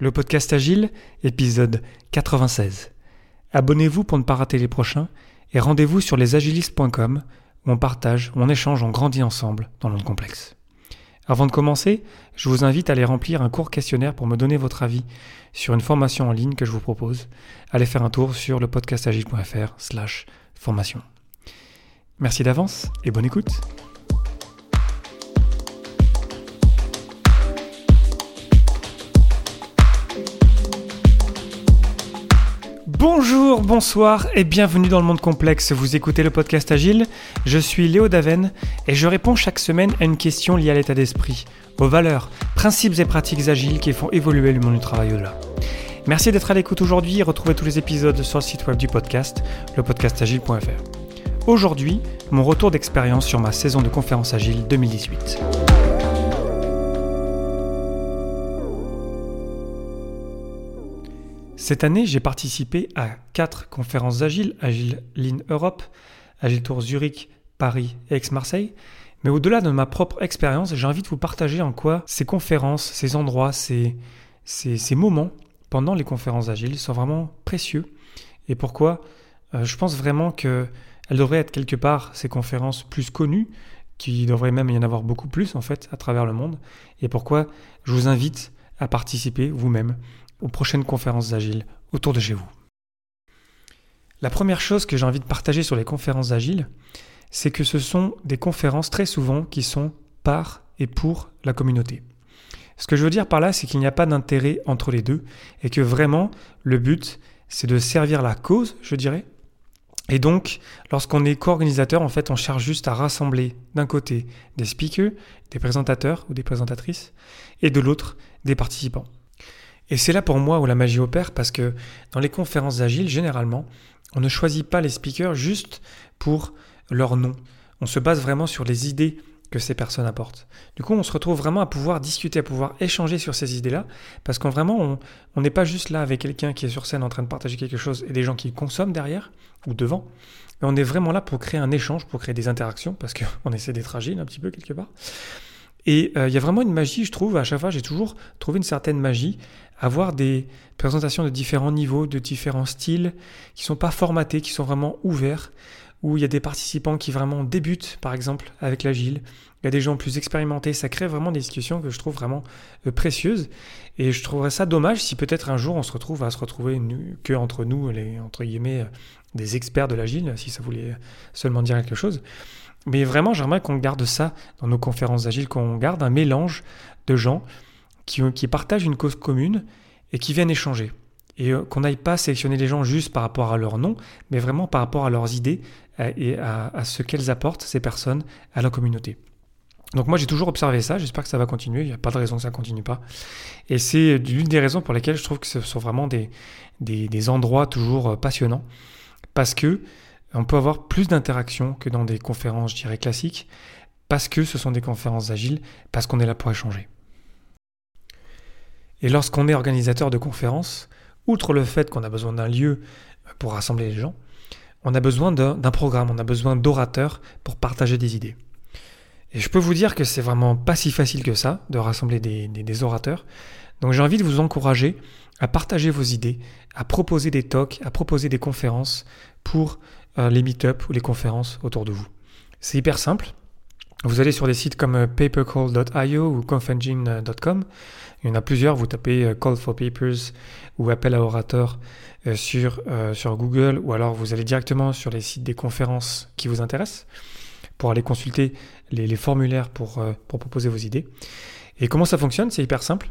Le podcast Agile, épisode 96. Abonnez-vous pour ne pas rater les prochains et rendez-vous sur lesagilistes.com où on partage, on échange, on grandit ensemble dans le monde complexe. Avant de commencer, je vous invite à aller remplir un court questionnaire pour me donner votre avis sur une formation en ligne que je vous propose. Allez faire un tour sur le podcastagile.fr slash formation. Merci d'avance et bonne écoute. Bonjour, bonsoir et bienvenue dans le monde complexe. Vous écoutez le podcast Agile. Je suis Léo Daven et je réponds chaque semaine à une question liée à l'état d'esprit, aux valeurs, principes et pratiques agiles qui font évoluer le monde du travail au-delà. Merci d'être à l'écoute aujourd'hui et retrouvez tous les épisodes sur le site web du podcast, lepodcastagile.fr. Aujourd'hui, mon retour d'expérience sur ma saison de conférence agile 2018. Cette année, j'ai participé à quatre conférences agiles, Agile Lean Europe, Agile Tour Zurich, Paris et Aix-Marseille. Mais au-delà de ma propre expérience, j'ai envie de vous partager en quoi ces conférences, ces endroits, ces, ces, moments pendant les conférences agiles sont vraiment précieux et pourquoi euh, je pense vraiment qu'elles devraient être quelque part ces conférences plus connues, qu'il devrait même y en avoir beaucoup plus en fait à travers le monde, et pourquoi je vous invite à participer vous-même aux prochaines conférences agiles autour de chez vous. La première chose que j'ai envie de partager sur les conférences agiles, c'est que ce sont des conférences très souvent qui sont par et pour la communauté. Ce que je veux dire par là, c'est qu'il n'y a pas d'intérêt entre les deux et que vraiment le but, c'est de servir la cause, je dirais. Et donc, lorsqu'on est co-organisateur, en fait, on cherche juste à rassembler d'un côté des speakers, des présentateurs ou des présentatrices, et de l'autre des participants. Et c'est là pour moi où la magie opère parce que dans les conférences agiles, généralement, on ne choisit pas les speakers juste pour leur nom. On se base vraiment sur les idées que ces personnes apportent. Du coup, on se retrouve vraiment à pouvoir discuter, à pouvoir échanger sur ces idées-là, parce qu'en vraiment, on n'est pas juste là avec quelqu'un qui est sur scène en train de partager quelque chose et des gens qui consomment derrière ou devant, mais on est vraiment là pour créer un échange, pour créer des interactions, parce qu'on essaie d'être agile un petit peu quelque part. Et euh, il y a vraiment une magie, je trouve, à chaque fois, j'ai toujours trouvé une certaine magie avoir des présentations de différents niveaux, de différents styles, qui sont pas formatés, qui sont vraiment ouverts, où il y a des participants qui vraiment débutent, par exemple, avec l'agile. Il y a des gens plus expérimentés. Ça crée vraiment des discussions que je trouve vraiment euh, précieuses. Et je trouverais ça dommage si peut-être un jour on se retrouve à se retrouver que entre nous, entre guillemets, euh, des experts de l'agile, si ça voulait seulement dire quelque chose. Mais vraiment, j'aimerais qu'on garde ça dans nos conférences agiles, qu'on garde un mélange de gens qui, partagent une cause commune et qui viennent échanger. Et euh, qu'on n'aille pas sélectionner les gens juste par rapport à leur nom, mais vraiment par rapport à leurs idées euh, et à, ce qu'elles apportent, ces personnes, à la communauté. Donc moi j'ai toujours observé ça, j'espère que ça va continuer, il n'y a pas de raison que ça ne continue pas. Et c'est l'une des raisons pour lesquelles je trouve que ce sont vraiment des, endroits toujours euh, passionnants, parce que on peut avoir plus d'interactions que dans des conférences, je dirais, classiques, parce que ce sont des conférences agiles, parce qu'on est là pour échanger. Et lorsqu'on est organisateur de conférences, outre le fait qu'on a besoin d'un lieu pour rassembler les gens, on a besoin d'un programme, on a besoin d'orateurs pour partager des idées. Et je peux vous dire que c'est vraiment pas si facile que ça de rassembler des, orateurs. Donc j'ai envie de vous encourager à partager vos idées, à proposer des talks, à proposer des conférences pour les meet-up ou les conférences autour de vous. C'est hyper simple. Vous allez sur des sites comme euh, papercall.io ou confengine.com. Il y en a plusieurs. Vous tapez euh, Call for Papers ou appel à orateur euh, sur, sur Google ou alors vous allez directement sur les sites des conférences qui vous intéressent pour aller consulter les, formulaires pour, pour proposer vos idées. Et comment ça fonctionne? C'est hyper simple.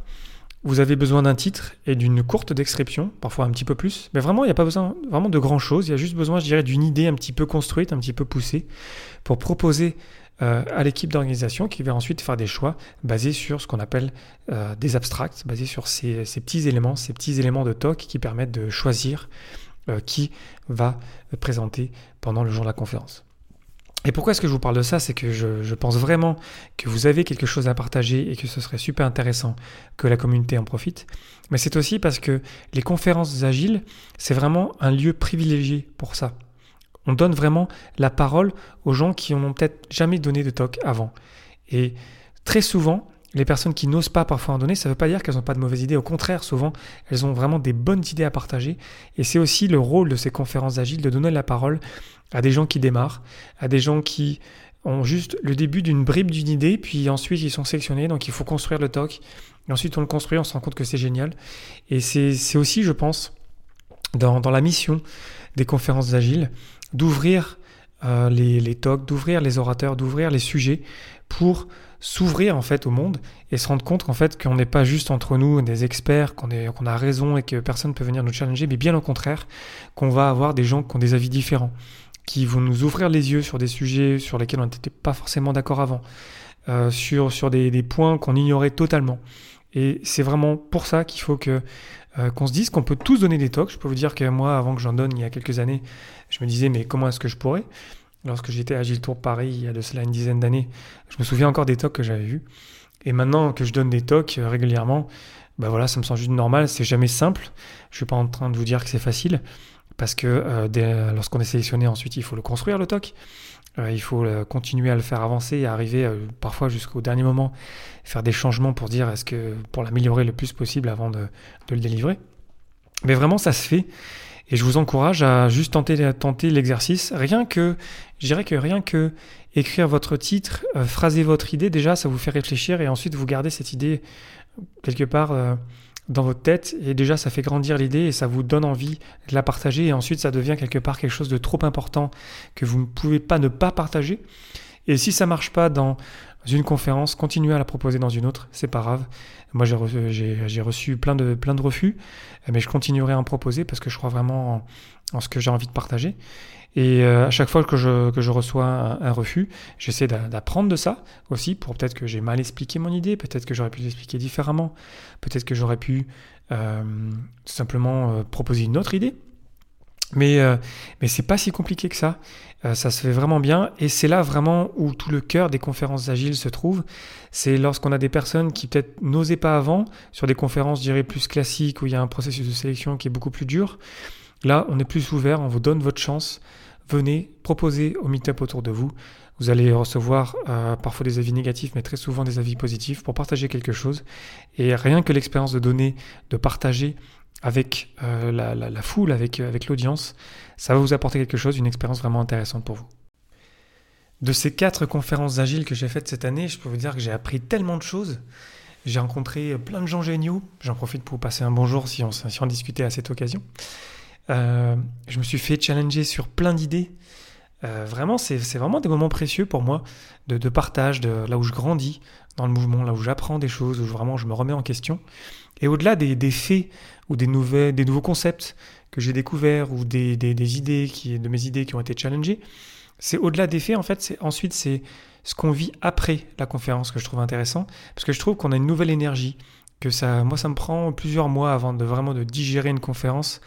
Vous avez besoin d'un titre et d'une courte description, parfois un petit peu plus, mais vraiment il n'y a pas besoin vraiment de grand chose, il y a juste besoin, je dirais, d'une idée un petit peu construite, un petit peu poussée, pour proposer euh, à l'équipe d'organisation qui va ensuite faire des choix basés sur ce qu'on appelle euh, des abstracts, basés sur ces, petits éléments, ces petits éléments de TOC qui permettent de choisir euh, qui va présenter pendant le jour de la conférence. Et pourquoi est-ce que je vous parle de ça? C'est que je, pense vraiment que vous avez quelque chose à partager et que ce serait super intéressant que la communauté en profite. Mais c'est aussi parce que les conférences agiles, c'est vraiment un lieu privilégié pour ça. On donne vraiment la parole aux gens qui n'ont peut-être jamais donné de talk avant. Et très souvent, les personnes qui n'osent pas parfois en donner, ça ne veut pas dire qu'elles n'ont pas de mauvaises idées. Au contraire, souvent, elles ont vraiment des bonnes idées à partager. Et c'est aussi le rôle de ces conférences agiles de donner la parole à des gens qui démarrent, à des gens qui ont juste le début d'une bribe d'une idée, puis ensuite ils sont sélectionnés, donc il faut construire le talk. Et ensuite on le construit, on se rend compte que c'est génial. Et c'est aussi, je pense, dans, dans, la mission des conférences agiles, d'ouvrir euh, les, les talks, d'ouvrir les orateurs, d'ouvrir les sujets pour s'ouvrir en fait au monde et se rendre compte qu'en fait qu'on n'est pas juste entre nous des experts, qu'on a raison et que personne ne peut venir nous challenger, mais bien au contraire qu'on va avoir des gens qui ont des avis différents, qui vont nous ouvrir les yeux sur des sujets sur lesquels on n'était pas forcément d'accord avant, euh, sur, des points qu'on ignorait totalement. Et c'est vraiment pour ça qu'il faut euh, qu'on se dise qu'on peut tous donner des talks. Je peux vous dire que moi, avant que j'en donne il y a quelques années, je me disais mais comment est-ce que je pourrais? Lorsque j'étais à Agile Tour Paris il y a de cela une dizaine d'années, je me souviens encore des talks que j'avais vus. Et maintenant que je donne des talks euh, régulièrement, bah voilà, ça me semble juste normal, c'est jamais simple. Je suis pas en train de vous dire que c'est facile, parce que euh, lorsqu'on est sélectionné ensuite, il faut le construire le talk. Euh, il faut continuer à le faire avancer et arriver parfois jusqu'au dernier moment, faire des changements pour dire est-ce que pour l'améliorer le plus possible avant de, le délivrer. Mais vraiment, ça se fait. Et je vous encourage à juste tenter, tenter l'exercice. Rien que, je dirais que rien que écrire votre titre, euh, phraser votre idée, déjà, ça vous fait réfléchir et ensuite vous gardez cette idée quelque part euh, dans votre tête et déjà ça fait grandir l'idée et ça vous donne envie de la partager et ensuite ça devient quelque part quelque chose de trop important que vous ne pouvez pas ne pas partager. Et si ça marche pas dans une conférence, continuez à la proposer dans une autre, c'est pas grave. Moi, j'ai reçu, plein, de, refus, mais je continuerai à en proposer parce que je crois vraiment en, ce que j'ai envie de partager. Et euh, à chaque fois que je, que je reçois un, refus, j'essaie d'apprendre de ça aussi, pour peut-être que j'ai mal expliqué mon idée, peut-être que j'aurais pu l'expliquer différemment, peut-être que j'aurais pu euh, simplement euh, proposer une autre idée. Mais, euh, mais c'est pas si compliqué que ça. Euh, ça se fait vraiment bien. Et c'est là vraiment où tout le cœur des conférences agiles se trouve. C'est lorsqu'on a des personnes qui peut-être n'osaient pas avant, sur des conférences, je dirais, plus classiques, où il y a un processus de sélection qui est beaucoup plus dur. Là, on est plus ouvert, on vous donne votre chance. Venez, proposez au meet-up autour de vous. Vous allez recevoir euh, parfois des avis négatifs, mais très souvent des avis positifs pour partager quelque chose. Et rien que l'expérience de donner, de partager, avec euh, la, foule, avec, avec l'audience, ça va vous apporter quelque chose, une expérience vraiment intéressante pour vous. De ces quatre conférences agiles que j'ai faites cette année, je peux vous dire que j'ai appris tellement de choses. J'ai rencontré plein de gens géniaux. J'en profite pour vous passer un bonjour si on, si on discutait à cette occasion. Euh, je me suis fait challenger sur plein d'idées. Euh, vraiment, c'est vraiment des moments précieux pour moi de, partage, de là où je grandis dans le mouvement, là où j'apprends des choses, où vraiment je me remets en question. Et au-delà des, des, faits ou des, nouvelles, des nouveaux concepts que j'ai découverts ou des, des, idées qui, de mes idées qui ont été challengées, c'est au-delà des faits, en fait, c'est ensuite c'est ce qu'on vit après la conférence que je trouve intéressant, parce que je trouve qu'on a une nouvelle énergie, que ça, moi, ça me prend plusieurs mois avant de vraiment de digérer une conférence,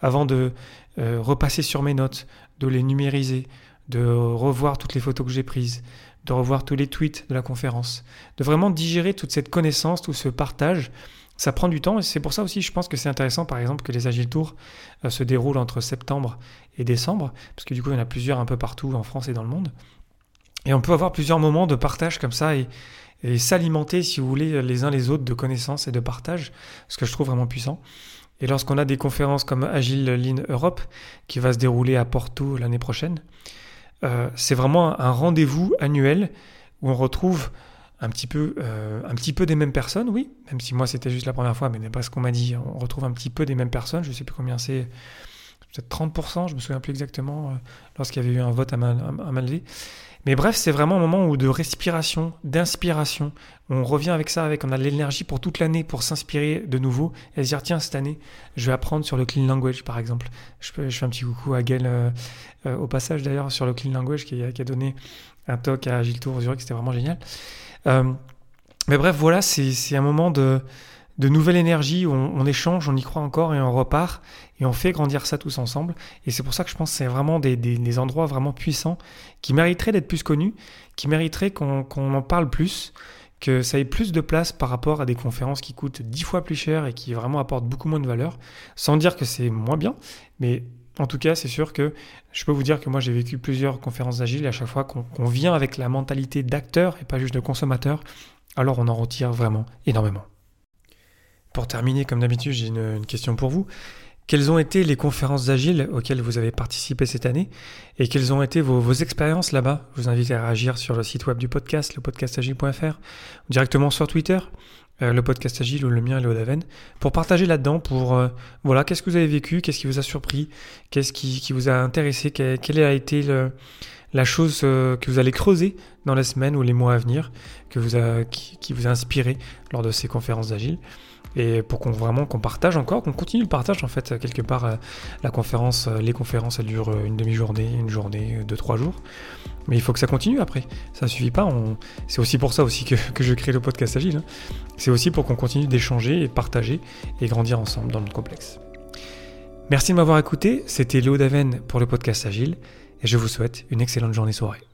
avant de euh, repasser sur mes notes, de les numériser, de revoir toutes les photos que j'ai prises, de revoir tous les tweets de la conférence, de vraiment digérer toute cette connaissance, tout ce partage ça prend du temps et c'est pour ça aussi je pense que c'est intéressant par exemple que les Agile Tours euh, se déroulent entre septembre et décembre, parce que du coup il y en a plusieurs un peu partout en France et dans le monde. Et on peut avoir plusieurs moments de partage comme ça et, s'alimenter, si vous voulez, les uns les autres de connaissances et de partage, ce que je trouve vraiment puissant. Et lorsqu'on a des conférences comme Agile Lean Europe, qui va se dérouler à Porto l'année prochaine, euh, c'est vraiment un rendez-vous annuel où on retrouve un petit peu, euh, un petit peu des mêmes personnes, oui, même si moi c'était juste la première fois, mais pas ce qu'on m'a dit, on retrouve un petit peu des mêmes personnes, je sais plus combien c'est, peut-être 30%, je me souviens plus exactement, euh, lorsqu'il y avait eu un vote à, Malvé. Mais bref, c'est vraiment un moment où de respiration, d'inspiration, on revient avec ça, avec on a l'énergie pour toute l'année pour s'inspirer de nouveau et se dire tiens cette année je vais apprendre sur le clean language par exemple. Je, fais un petit coucou à Gaël euh, au passage d'ailleurs sur le clean language qui, qui, a donné un talk à Gilles Tour Zurich, c'était vraiment génial. Euh, mais bref, voilà, c'est un moment de, de nouvelle énergie où on, échange, on y croit encore et on repart et on fait grandir ça tous ensemble. Et c'est pour ça que je pense que c'est vraiment des, des, endroits vraiment puissants qui mériteraient d'être plus connus, qui mériteraient qu'on en parle plus, que ça ait plus de place par rapport à des conférences qui coûtent dix fois plus cher et qui vraiment apportent beaucoup moins de valeur, sans dire que c'est moins bien, mais en tout cas, c'est sûr que je peux vous dire que moi j'ai vécu plusieurs conférences agiles et à chaque fois qu'on vient avec la mentalité d'acteur et pas juste de consommateur, alors on en retire vraiment énormément. Pour terminer, comme d'habitude, j'ai une, question pour vous. Quelles ont été les conférences agiles auxquelles vous avez participé cette année et quelles ont été vos, expériences là-bas? Je vous invite à réagir sur le site web du podcast, le podcastagile.fr, directement sur Twitter, euh, le podcast agile ou le mien, Léo Daven, pour partager là-dedans, pour euh, voilà, qu'est-ce que vous avez vécu, qu'est-ce qui vous a surpris, qu'est-ce qui, vous a intéressé, quelle, a été la chose euh, que vous allez creuser dans les semaines ou les mois à venir, qui, qui vous a inspiré lors de ces conférences d'agile? Et pour qu'on partage encore, qu'on continue le partage en fait quelque part euh, la conférence, euh, les conférences elles durent une demi-journée, une journée, deux trois jours, mais il faut que ça continue après. Ça suffit pas. C'est aussi pour ça aussi que, je crée le podcast agile. Hein. C'est aussi pour qu'on continue d'échanger et partager et grandir ensemble dans notre complexe. Merci de m'avoir écouté. C'était Léo Daven pour le podcast agile et je vous souhaite une excellente journée soirée.